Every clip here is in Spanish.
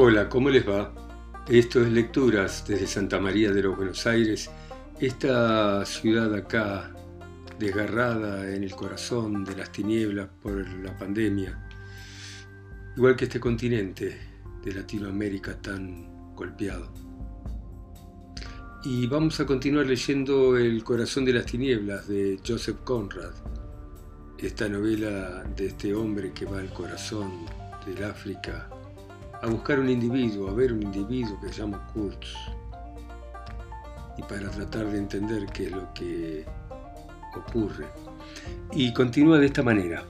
Hola, ¿cómo les va? Esto es Lecturas desde Santa María de los Buenos Aires, esta ciudad acá, desgarrada en el corazón de las tinieblas por la pandemia, igual que este continente de Latinoamérica tan golpeado. Y vamos a continuar leyendo El corazón de las tinieblas de Joseph Conrad, esta novela de este hombre que va al corazón del África a buscar un individuo, a ver un individuo que se llama Kurtz, y para tratar de entender qué es lo que ocurre. Y continúa de esta manera.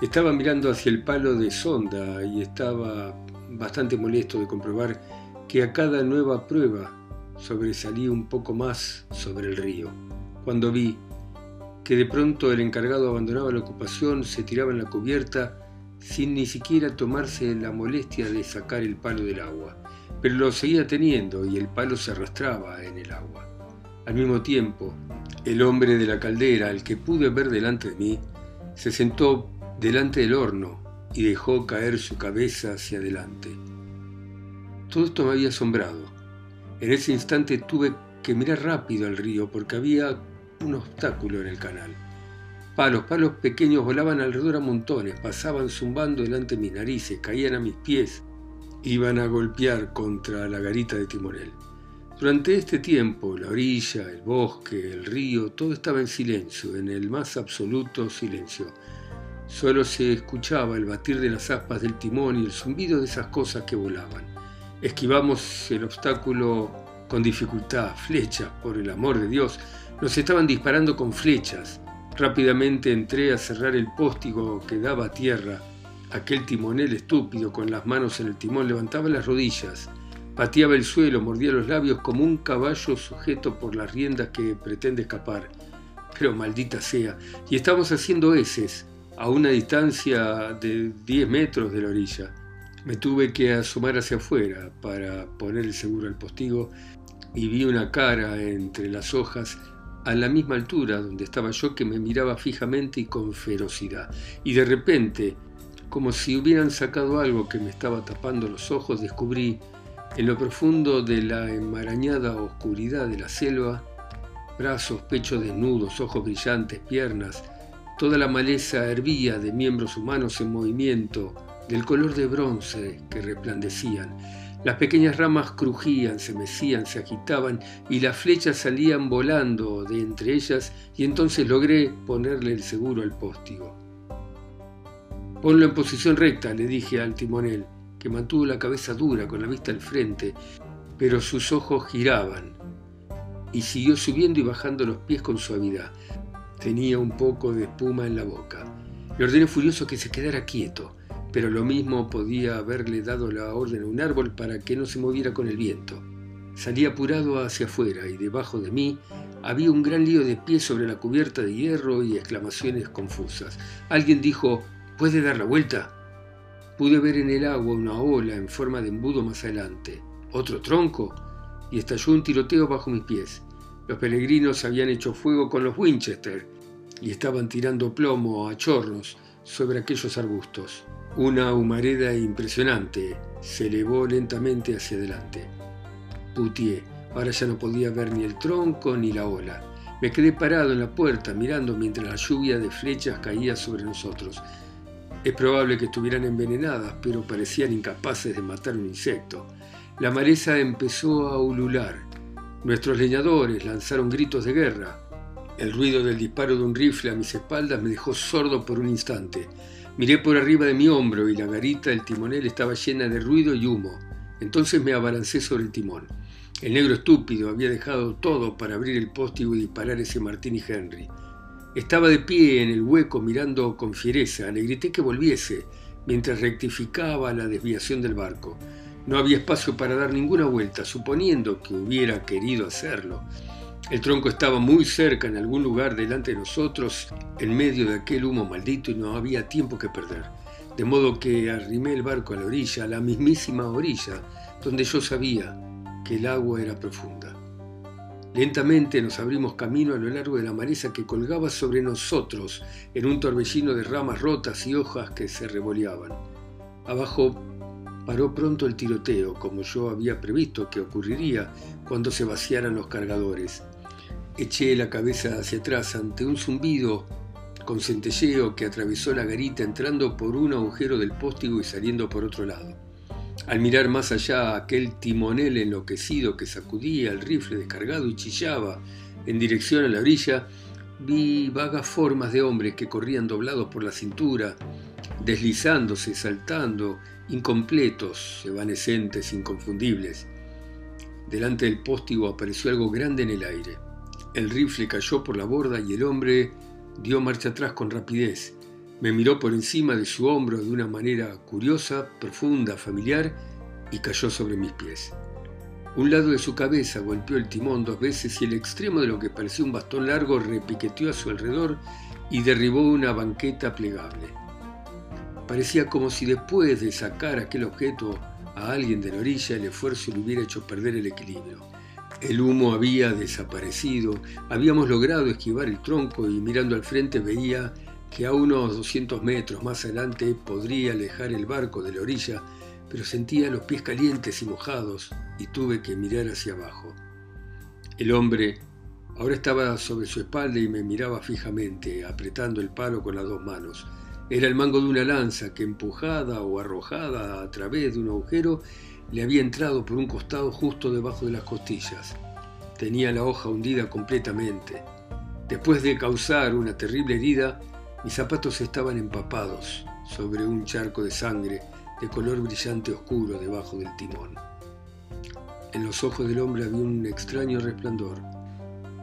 Estaba mirando hacia el palo de sonda y estaba bastante molesto de comprobar que a cada nueva prueba sobresalía un poco más sobre el río. Cuando vi que de pronto el encargado abandonaba la ocupación, se tiraba en la cubierta sin ni siquiera tomarse la molestia de sacar el palo del agua, pero lo seguía teniendo y el palo se arrastraba en el agua. Al mismo tiempo, el hombre de la caldera, al que pude ver delante de mí, se sentó delante del horno y dejó caer su cabeza hacia adelante. Todo esto me había asombrado. En ese instante tuve que mirar rápido al río porque había un obstáculo en el canal. Palos, palos pequeños volaban alrededor a montones, pasaban zumbando delante de mis narices, caían a mis pies, iban a golpear contra la garita de timonel. Durante este tiempo, la orilla, el bosque, el río, todo estaba en silencio, en el más absoluto silencio. Solo se escuchaba el batir de las aspas del timón y el zumbido de esas cosas que volaban. Esquivamos el obstáculo con dificultad, flechas, por el amor de Dios. Nos estaban disparando con flechas. Rápidamente entré a cerrar el póstigo que daba a tierra. Aquel timonel estúpido con las manos en el timón levantaba las rodillas, pateaba el suelo, mordía los labios como un caballo sujeto por las riendas que pretende escapar. Pero maldita sea, y estamos haciendo heces a una distancia de 10 metros de la orilla. Me tuve que asomar hacia afuera para poner el seguro al postigo y vi una cara entre las hojas a la misma altura donde estaba yo que me miraba fijamente y con ferocidad. Y de repente, como si hubieran sacado algo que me estaba tapando los ojos, descubrí en lo profundo de la enmarañada oscuridad de la selva, brazos, pechos desnudos, ojos brillantes, piernas, toda la maleza hervía de miembros humanos en movimiento, del color de bronce que resplandecían las pequeñas ramas crujían, se mecían, se agitaban y las flechas salían volando de entre ellas y entonces logré ponerle el seguro al póstigo. Ponlo en posición recta, le dije al timonel, que mantuvo la cabeza dura con la vista al frente, pero sus ojos giraban y siguió subiendo y bajando los pies con suavidad. Tenía un poco de espuma en la boca. Le ordené furioso que se quedara quieto pero lo mismo podía haberle dado la orden a un árbol para que no se moviera con el viento. Salí apurado hacia afuera y debajo de mí había un gran lío de pies sobre la cubierta de hierro y exclamaciones confusas. Alguien dijo, ¿puede dar la vuelta? Pude ver en el agua una ola en forma de embudo más adelante. ¿Otro tronco? Y estalló un tiroteo bajo mis pies. Los peregrinos habían hecho fuego con los Winchester y estaban tirando plomo a chorros sobre aquellos arbustos. Una humareda impresionante se elevó lentamente hacia adelante. Putié. Ahora ya no podía ver ni el tronco ni la ola. Me quedé parado en la puerta mirando mientras la lluvia de flechas caía sobre nosotros. Es probable que estuvieran envenenadas, pero parecían incapaces de matar un insecto. La maleza empezó a ulular. Nuestros leñadores lanzaron gritos de guerra. El ruido del disparo de un rifle a mis espaldas me dejó sordo por un instante. Miré por arriba de mi hombro y la garita del timonel estaba llena de ruido y humo. Entonces me abalancé sobre el timón. El negro estúpido había dejado todo para abrir el póstigo y disparar ese Martini Henry. Estaba de pie en el hueco mirando con fiereza. Le grité que volviese mientras rectificaba la desviación del barco. No había espacio para dar ninguna vuelta, suponiendo que hubiera querido hacerlo. El tronco estaba muy cerca en algún lugar delante de nosotros, en medio de aquel humo maldito y no había tiempo que perder. De modo que arrimé el barco a la orilla, a la mismísima orilla, donde yo sabía que el agua era profunda. Lentamente nos abrimos camino a lo largo de la maleza que colgaba sobre nosotros en un torbellino de ramas rotas y hojas que se revoleaban. Abajo Paró pronto el tiroteo, como yo había previsto que ocurriría cuando se vaciaran los cargadores. Eché la cabeza hacia atrás ante un zumbido con centelleo que atravesó la garita entrando por un agujero del póstigo y saliendo por otro lado. Al mirar más allá aquel timonel enloquecido que sacudía el rifle descargado y chillaba en dirección a la orilla, vi vagas formas de hombres que corrían doblados por la cintura, deslizándose, saltando, incompletos, evanescentes, inconfundibles. Delante del póstigo apareció algo grande en el aire. El rifle cayó por la borda y el hombre dio marcha atrás con rapidez. Me miró por encima de su hombro de una manera curiosa, profunda, familiar y cayó sobre mis pies. Un lado de su cabeza golpeó el timón dos veces y el extremo de lo que parecía un bastón largo repiqueteó a su alrededor y derribó una banqueta plegable. Parecía como si después de sacar aquel objeto a alguien de la orilla el esfuerzo le hubiera hecho perder el equilibrio. El humo había desaparecido, habíamos logrado esquivar el tronco y mirando al frente veía que a unos 200 metros más adelante podría alejar el barco de la orilla pero sentía los pies calientes y mojados y tuve que mirar hacia abajo. El hombre ahora estaba sobre su espalda y me miraba fijamente, apretando el palo con las dos manos. Era el mango de una lanza que empujada o arrojada a través de un agujero le había entrado por un costado justo debajo de las costillas. Tenía la hoja hundida completamente. Después de causar una terrible herida, mis zapatos estaban empapados sobre un charco de sangre de color brillante oscuro debajo del timón. En los ojos del hombre había un extraño resplandor.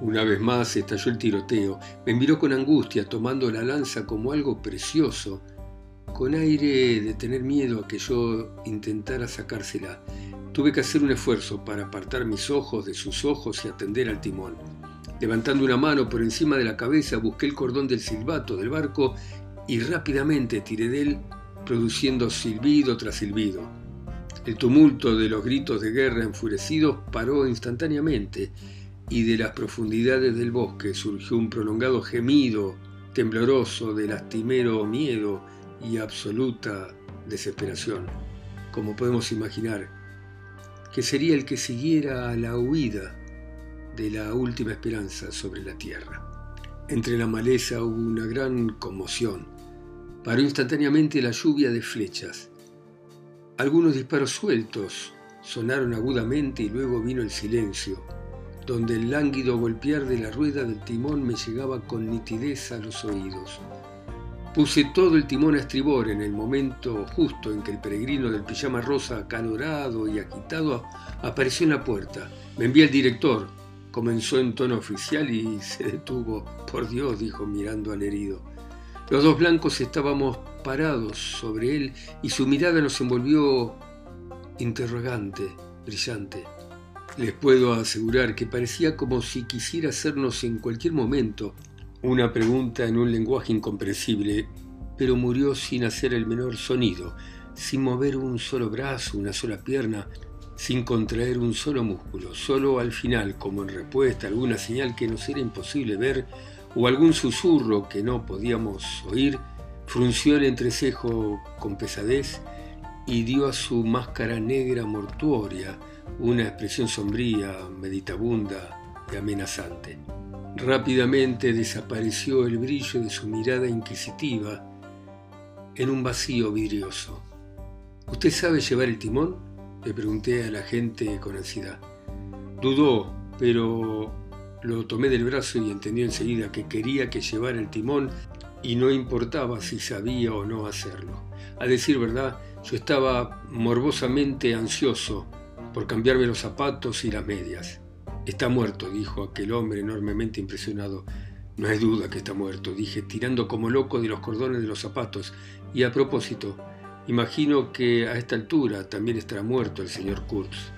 Una vez más estalló el tiroteo. Me miró con angustia, tomando la lanza como algo precioso, con aire de tener miedo a que yo intentara sacársela. Tuve que hacer un esfuerzo para apartar mis ojos de sus ojos y atender al timón. Levantando una mano por encima de la cabeza, busqué el cordón del silbato del barco y rápidamente tiré de él produciendo silbido tras silbido. El tumulto de los gritos de guerra enfurecidos paró instantáneamente y de las profundidades del bosque surgió un prolongado gemido tembloroso de lastimero miedo y absoluta desesperación, como podemos imaginar, que sería el que siguiera a la huida de la última esperanza sobre la tierra. Entre la maleza hubo una gran conmoción Paró instantáneamente la lluvia de flechas. Algunos disparos sueltos sonaron agudamente y luego vino el silencio, donde el lánguido golpear de la rueda del timón me llegaba con nitidez a los oídos. Puse todo el timón a estribor en el momento justo en que el peregrino del pijama rosa, acalorado y agitado, apareció en la puerta. Me envía el director. Comenzó en tono oficial y se detuvo. Por Dios, dijo mirando al herido. Los dos blancos estábamos parados sobre él y su mirada nos envolvió interrogante, brillante. Les puedo asegurar que parecía como si quisiera hacernos en cualquier momento una pregunta en un lenguaje incomprensible, pero murió sin hacer el menor sonido, sin mover un solo brazo, una sola pierna, sin contraer un solo músculo, solo al final, como en respuesta a alguna señal que nos era imposible ver, o algún susurro que no podíamos oír, frunció el entrecejo con pesadez y dio a su máscara negra mortuoria una expresión sombría, meditabunda y amenazante. Rápidamente desapareció el brillo de su mirada inquisitiva en un vacío vidrioso. ¿Usted sabe llevar el timón? Le pregunté a la gente con ansiedad. Dudó, pero lo tomé del brazo y entendió enseguida que quería que llevara el timón y no importaba si sabía o no hacerlo. A decir verdad, yo estaba morbosamente ansioso por cambiarme los zapatos y las medias. Está muerto, dijo aquel hombre enormemente impresionado. No hay duda que está muerto, dije, tirando como loco de los cordones de los zapatos. Y a propósito, imagino que a esta altura también estará muerto el señor Kurtz.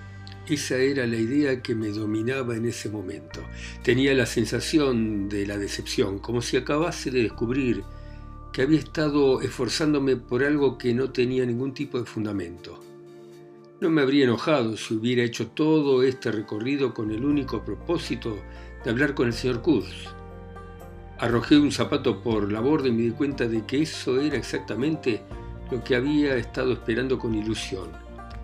Esa era la idea que me dominaba en ese momento. Tenía la sensación de la decepción, como si acabase de descubrir que había estado esforzándome por algo que no tenía ningún tipo de fundamento. No me habría enojado si hubiera hecho todo este recorrido con el único propósito de hablar con el señor Kurz. Arrojé un zapato por la borda y me di cuenta de que eso era exactamente lo que había estado esperando con ilusión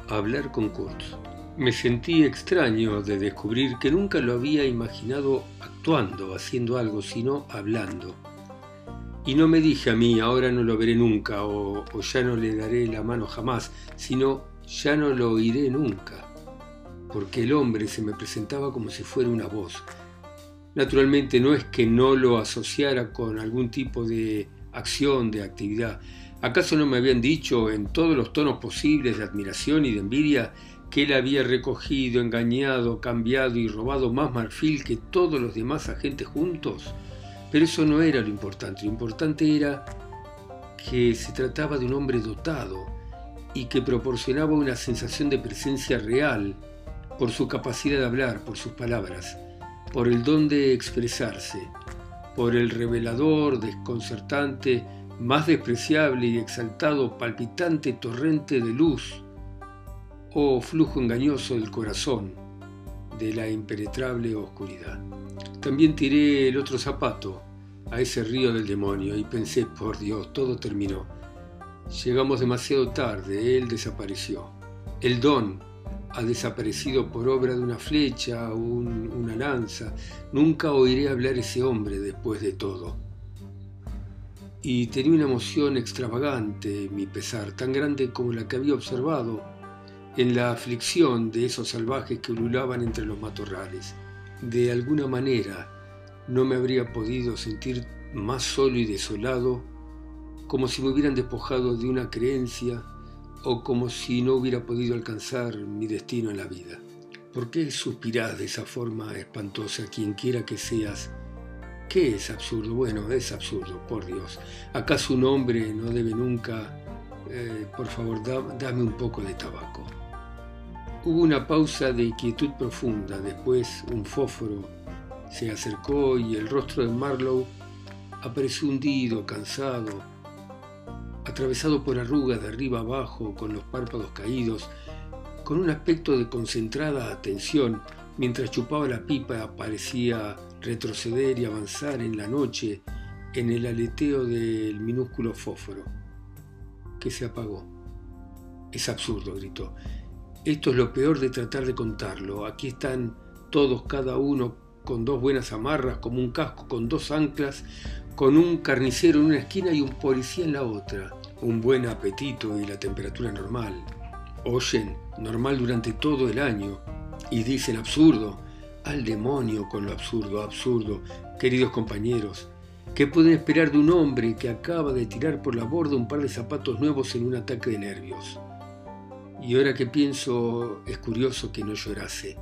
hablar con Kurtz. Me sentí extraño de descubrir que nunca lo había imaginado actuando, haciendo algo, sino hablando. Y no me dije a mí, ahora no lo veré nunca, o, o ya no le daré la mano jamás, sino ya no lo oiré nunca, porque el hombre se me presentaba como si fuera una voz. Naturalmente no es que no lo asociara con algún tipo de acción, de actividad. ¿Acaso no me habían dicho en todos los tonos posibles de admiración y de envidia que él había recogido, engañado, cambiado y robado más marfil que todos los demás agentes juntos? Pero eso no era lo importante, lo importante era que se trataba de un hombre dotado y que proporcionaba una sensación de presencia real por su capacidad de hablar, por sus palabras, por el don de expresarse, por el revelador, desconcertante, más despreciable y exaltado, palpitante torrente de luz, o flujo engañoso del corazón, de la impenetrable oscuridad. También tiré el otro zapato a ese río del demonio y pensé, por Dios, todo terminó. Llegamos demasiado tarde, él desapareció. El don ha desaparecido por obra de una flecha o una lanza. Nunca oiré hablar ese hombre después de todo. Y tenía una emoción extravagante, mi pesar, tan grande como la que había observado en la aflicción de esos salvajes que ululaban entre los matorrales. De alguna manera no me habría podido sentir más solo y desolado como si me hubieran despojado de una creencia o como si no hubiera podido alcanzar mi destino en la vida. ¿Por qué suspirás de esa forma espantosa, quien quiera que seas? ¿Qué es absurdo? Bueno, es absurdo, por Dios. ¿Acaso un hombre no debe nunca... Eh, por favor, dame un poco de tabaco. Hubo una pausa de quietud profunda, después un fósforo se acercó y el rostro de Marlowe apareció hundido, cansado, atravesado por arrugas de arriba abajo, con los párpados caídos, con un aspecto de concentrada atención, mientras chupaba la pipa parecía retroceder y avanzar en la noche en el aleteo del minúsculo fósforo, que se apagó. Es absurdo, gritó. Esto es lo peor de tratar de contarlo. Aquí están todos, cada uno, con dos buenas amarras, como un casco con dos anclas, con un carnicero en una esquina y un policía en la otra un buen apetito y la temperatura normal. Oyen normal durante todo el año y dicen absurdo. Al demonio con lo absurdo, absurdo, queridos compañeros. ¿Qué pueden esperar de un hombre que acaba de tirar por la borda un par de zapatos nuevos en un ataque de nervios? Y ahora que pienso, es curioso que no llorase.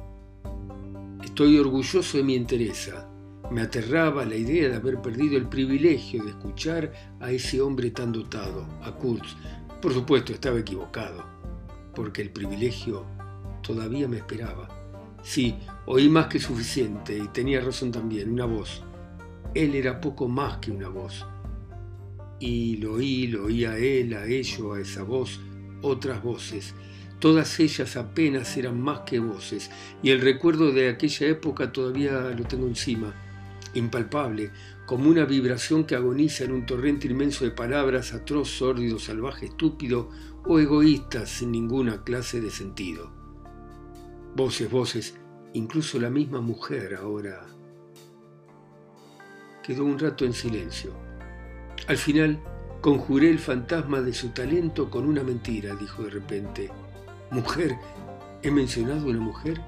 Estoy orgulloso de mi entereza, me aterraba la idea de haber perdido el privilegio de escuchar a ese hombre tan dotado, a Kurtz. Por supuesto, estaba equivocado, porque el privilegio todavía me esperaba. Sí, oí más que suficiente y tenía razón también, una voz. Él era poco más que una voz. Y lo oí, lo oí a él, a ello, a esa voz, otras voces. Todas ellas apenas eran más que voces, y el recuerdo de aquella época todavía lo tengo encima impalpable, como una vibración que agoniza en un torrente inmenso de palabras atroz, sórdido, salvaje, estúpido o egoísta sin ninguna clase de sentido. Voces, voces, incluso la misma mujer ahora. Quedó un rato en silencio. Al final, conjuré el fantasma de su talento con una mentira, dijo de repente. ¿Mujer? ¿He mencionado una mujer?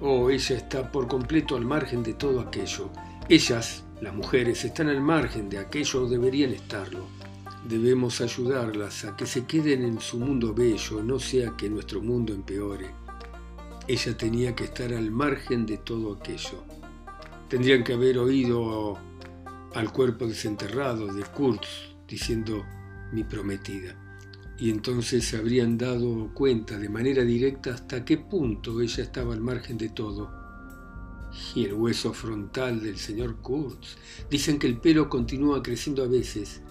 Oh, ella está por completo al margen de todo aquello. Ellas, las mujeres, están al margen de aquello o deberían estarlo. Debemos ayudarlas a que se queden en su mundo bello, no sea que nuestro mundo empeore. Ella tenía que estar al margen de todo aquello. Tendrían que haber oído al cuerpo desenterrado de Kurtz diciendo mi prometida. Y entonces se habrían dado cuenta de manera directa hasta qué punto ella estaba al margen de todo y el hueso frontal del señor Kurtz. Dicen que el pelo continúa creciendo a veces,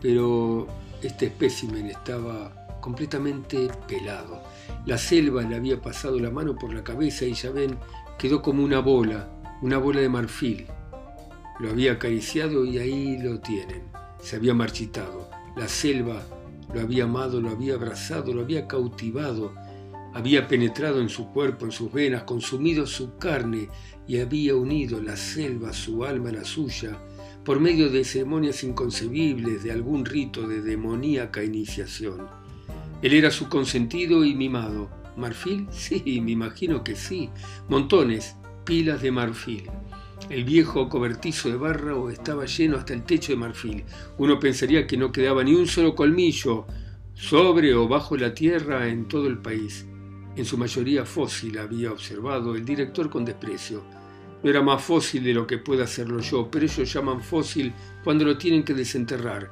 pero este espécimen estaba completamente pelado. La selva le había pasado la mano por la cabeza y ya ven, quedó como una bola, una bola de marfil. Lo había acariciado y ahí lo tienen. Se había marchitado. La selva lo había amado, lo había abrazado, lo había cautivado había penetrado en su cuerpo, en sus venas, consumido su carne y había unido la selva, su alma a la suya, por medio de ceremonias inconcebibles, de algún rito de demoníaca iniciación. Él era su consentido y mimado. ¿Marfil? Sí, me imagino que sí. Montones, pilas de marfil. El viejo cobertizo de barra estaba lleno hasta el techo de marfil. Uno pensaría que no quedaba ni un solo colmillo sobre o bajo la tierra en todo el país. En su mayoría fósil, había observado el director con desprecio. No era más fósil de lo que pueda hacerlo yo, pero ellos llaman fósil cuando lo tienen que desenterrar.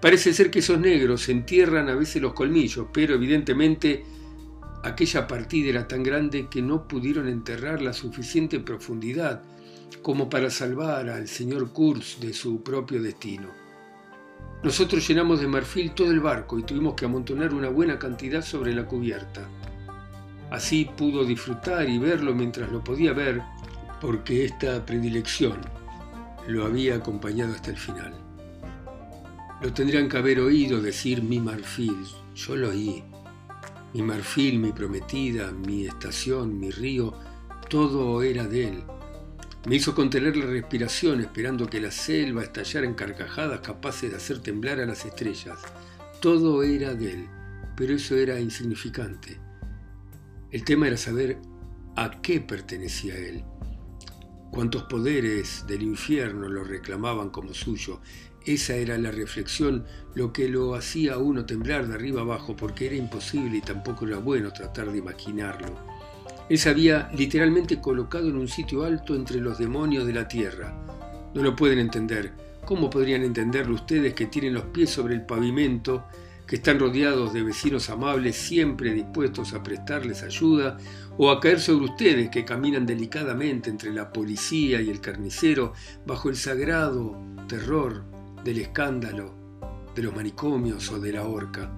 Parece ser que esos negros entierran a veces los colmillos, pero evidentemente aquella partida era tan grande que no pudieron enterrar la suficiente profundidad como para salvar al señor Kurz de su propio destino. Nosotros llenamos de marfil todo el barco y tuvimos que amontonar una buena cantidad sobre la cubierta. Así pudo disfrutar y verlo mientras lo podía ver, porque esta predilección lo había acompañado hasta el final. Lo tendrían que haber oído decir mi marfil, yo lo oí. Mi marfil, mi prometida, mi estación, mi río, todo era de él. Me hizo contener la respiración esperando que la selva estallara en carcajadas capaces de hacer temblar a las estrellas. Todo era de él, pero eso era insignificante. El tema era saber a qué pertenecía él. Cuántos poderes del infierno lo reclamaban como suyo. Esa era la reflexión, lo que lo hacía a uno temblar de arriba abajo, porque era imposible y tampoco era bueno tratar de imaginarlo. Él se había literalmente colocado en un sitio alto entre los demonios de la tierra. No lo pueden entender. ¿Cómo podrían entenderlo ustedes que tienen los pies sobre el pavimento, que están rodeados de vecinos amables siempre dispuestos a prestarles ayuda, o a caer sobre ustedes que caminan delicadamente entre la policía y el carnicero bajo el sagrado terror del escándalo, de los manicomios o de la horca?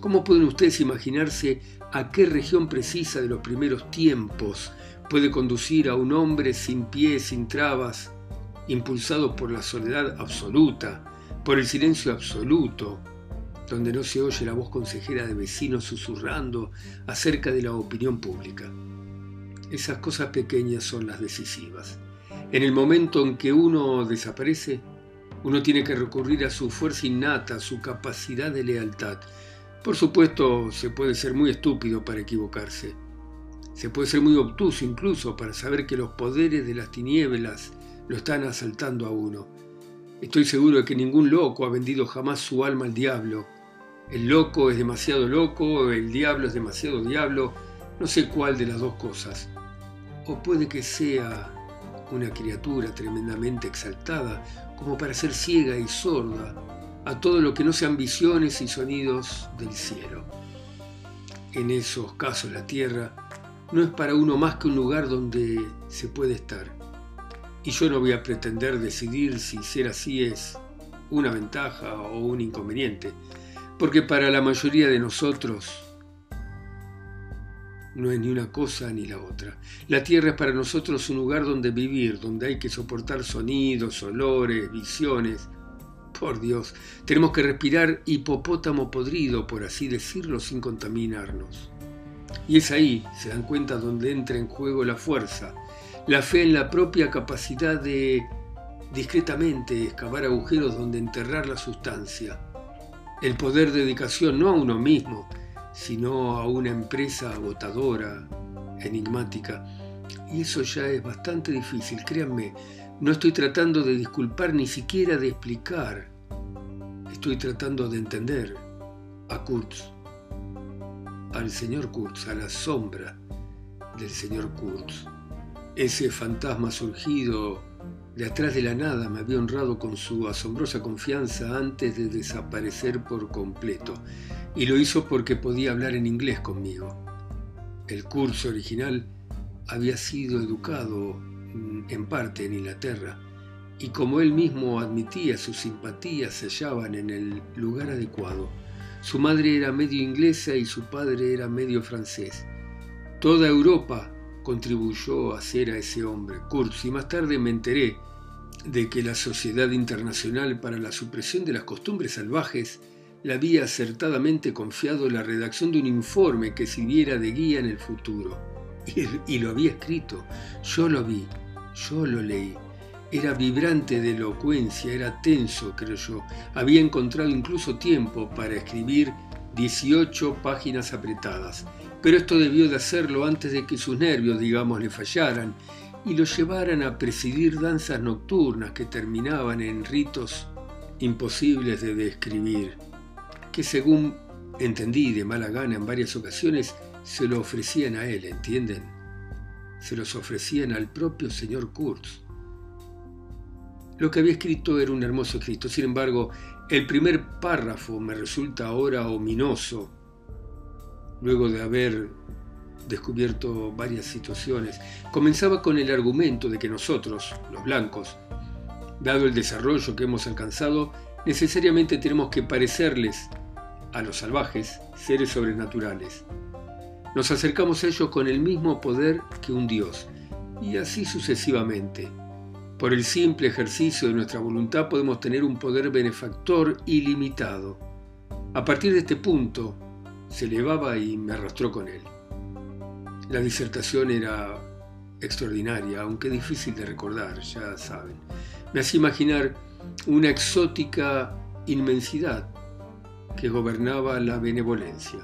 ¿Cómo pueden ustedes imaginarse a qué región precisa de los primeros tiempos puede conducir a un hombre sin pies, sin trabas, impulsado por la soledad absoluta, por el silencio absoluto, donde no se oye la voz consejera de vecinos susurrando acerca de la opinión pública. Esas cosas pequeñas son las decisivas. En el momento en que uno desaparece, uno tiene que recurrir a su fuerza innata, a su capacidad de lealtad, por supuesto, se puede ser muy estúpido para equivocarse. Se puede ser muy obtuso incluso para saber que los poderes de las tinieblas lo están asaltando a uno. Estoy seguro de que ningún loco ha vendido jamás su alma al diablo. El loco es demasiado loco, el diablo es demasiado diablo, no sé cuál de las dos cosas. O puede que sea una criatura tremendamente exaltada como para ser ciega y sorda a todo lo que no sean visiones y sonidos del cielo. En esos casos la tierra no es para uno más que un lugar donde se puede estar. Y yo no voy a pretender decidir si ser así es una ventaja o un inconveniente, porque para la mayoría de nosotros no es ni una cosa ni la otra. La tierra es para nosotros un lugar donde vivir, donde hay que soportar sonidos, olores, visiones, por Dios, tenemos que respirar hipopótamo podrido, por así decirlo, sin contaminarnos. Y es ahí, se dan cuenta, donde entra en juego la fuerza, la fe en la propia capacidad de discretamente excavar agujeros donde enterrar la sustancia, el poder de dedicación no a uno mismo, sino a una empresa agotadora, enigmática. Y eso ya es bastante difícil, créanme, no estoy tratando de disculpar ni siquiera de explicar Estoy tratando de entender a Kurtz, al señor Kurtz, a la sombra del señor Kurtz. Ese fantasma surgido de atrás de la nada me había honrado con su asombrosa confianza antes de desaparecer por completo, y lo hizo porque podía hablar en inglés conmigo. El curso original había sido educado en parte en Inglaterra, y como él mismo admitía, sus simpatías se hallaban en el lugar adecuado. Su madre era medio inglesa y su padre era medio francés. Toda Europa contribuyó a hacer a ese hombre, Kurz, y más tarde me enteré de que la Sociedad Internacional para la Supresión de las Costumbres Salvajes le había acertadamente confiado la redacción de un informe que sirviera de guía en el futuro. Y, y, lo había escrito. Yo lo vi, yo lo leí. Era vibrante de elocuencia, era tenso, creo yo. Había encontrado incluso tiempo para escribir 18 páginas apretadas. Pero esto debió de hacerlo antes de que sus nervios, digamos, le fallaran y lo llevaran a presidir danzas nocturnas que terminaban en ritos imposibles de describir, que según entendí de mala gana en varias ocasiones, se lo ofrecían a él, ¿entienden? Se los ofrecían al propio señor Kurtz. Lo que había escrito era un hermoso escrito, sin embargo, el primer párrafo me resulta ahora ominoso, luego de haber descubierto varias situaciones. Comenzaba con el argumento de que nosotros, los blancos, dado el desarrollo que hemos alcanzado, necesariamente tenemos que parecerles a los salvajes seres sobrenaturales. Nos acercamos a ellos con el mismo poder que un dios, y así sucesivamente. Por el simple ejercicio de nuestra voluntad podemos tener un poder benefactor ilimitado. A partir de este punto, se elevaba y me arrastró con él. La disertación era extraordinaria, aunque difícil de recordar, ya saben. Me hacía imaginar una exótica inmensidad que gobernaba la benevolencia.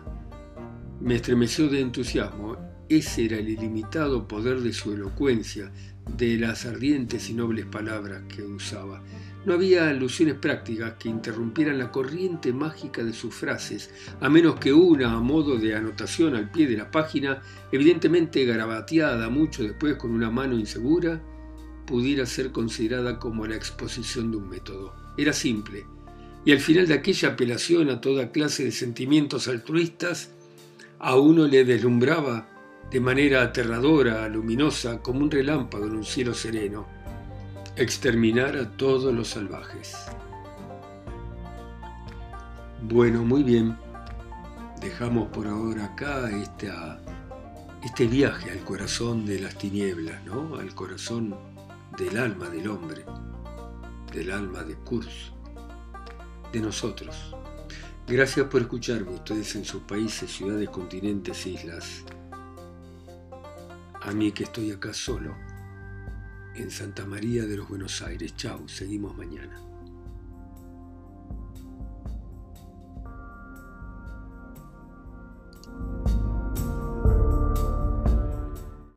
Me estremeció de entusiasmo. Ese era el ilimitado poder de su elocuencia, de las ardientes y nobles palabras que usaba. No había alusiones prácticas que interrumpieran la corriente mágica de sus frases, a menos que una a modo de anotación al pie de la página, evidentemente garabateada mucho después con una mano insegura, pudiera ser considerada como la exposición de un método. Era simple, y al final de aquella apelación a toda clase de sentimientos altruistas, a uno le deslumbraba de manera aterradora, luminosa, como un relámpago en un cielo sereno exterminar a todos los salvajes. Bueno, muy bien. Dejamos por ahora acá este viaje al corazón de las tinieblas, ¿no? Al corazón del alma del hombre, del alma de Kurz, de nosotros. Gracias por escucharme, ustedes en sus países, ciudades, continentes, islas. A mí que estoy acá solo en Santa María de los Buenos Aires. Chau, seguimos mañana.